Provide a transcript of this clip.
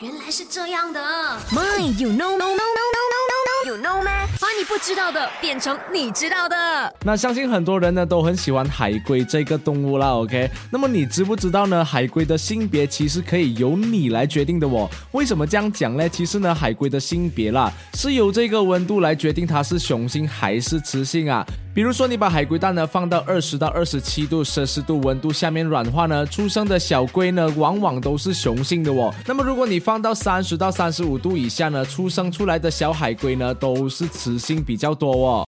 原来是这样的。My, you know, no, no, 不知道的变成你知道的。那相信很多人呢都很喜欢海龟这个动物啦，OK？那么你知不知道呢？海龟的性别其实可以由你来决定的哦。为什么这样讲呢？其实呢，海龟的性别啦是由这个温度来决定它是雄性还是雌性啊。比如说，你把海龟蛋呢放到二十到二十七度摄氏度温度下面软化呢，出生的小龟呢往往都是雄性的哦。那么如果你放到三十到三十五度以下呢，出生出来的小海龟呢都是雌性比较多哦。